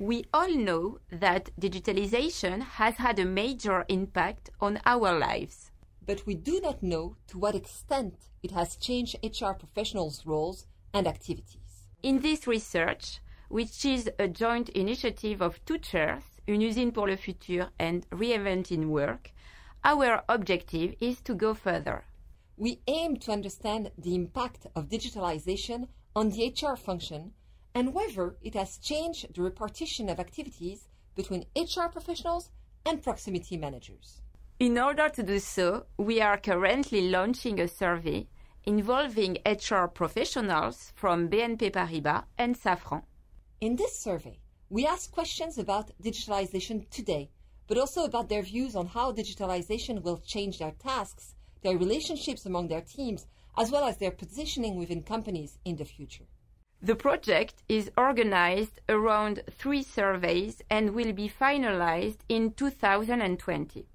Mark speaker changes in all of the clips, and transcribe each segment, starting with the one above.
Speaker 1: We all know that digitalization has had a major impact on our lives.
Speaker 2: But we do not know to what extent it has changed HR professionals' roles and activities.
Speaker 1: In this research, which is a joint initiative of two chairs, Une usine pour le futur and Reinventing Work, our objective is to go further.
Speaker 2: We aim to understand the impact of digitalization on the HR function and whether it has changed the repartition of activities between HR professionals and proximity managers.
Speaker 1: In order to do so, we are currently launching a survey involving HR professionals from BNP Paribas and Safran.
Speaker 2: In this survey, we ask questions about digitalization today, but also about their views on how digitalization will change their tasks, their relationships among their teams, as well as their positioning within companies in the future.
Speaker 1: The project is organized around three surveys and will be finalized in 2020.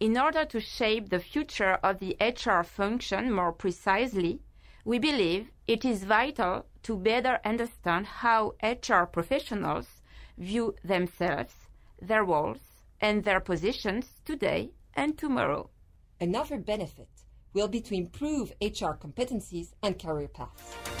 Speaker 1: In order to shape the future of the HR function more precisely, we believe it is vital to better understand how HR professionals view themselves, their roles, and their positions today and tomorrow.
Speaker 2: Another benefit will be to improve HR competencies and career paths.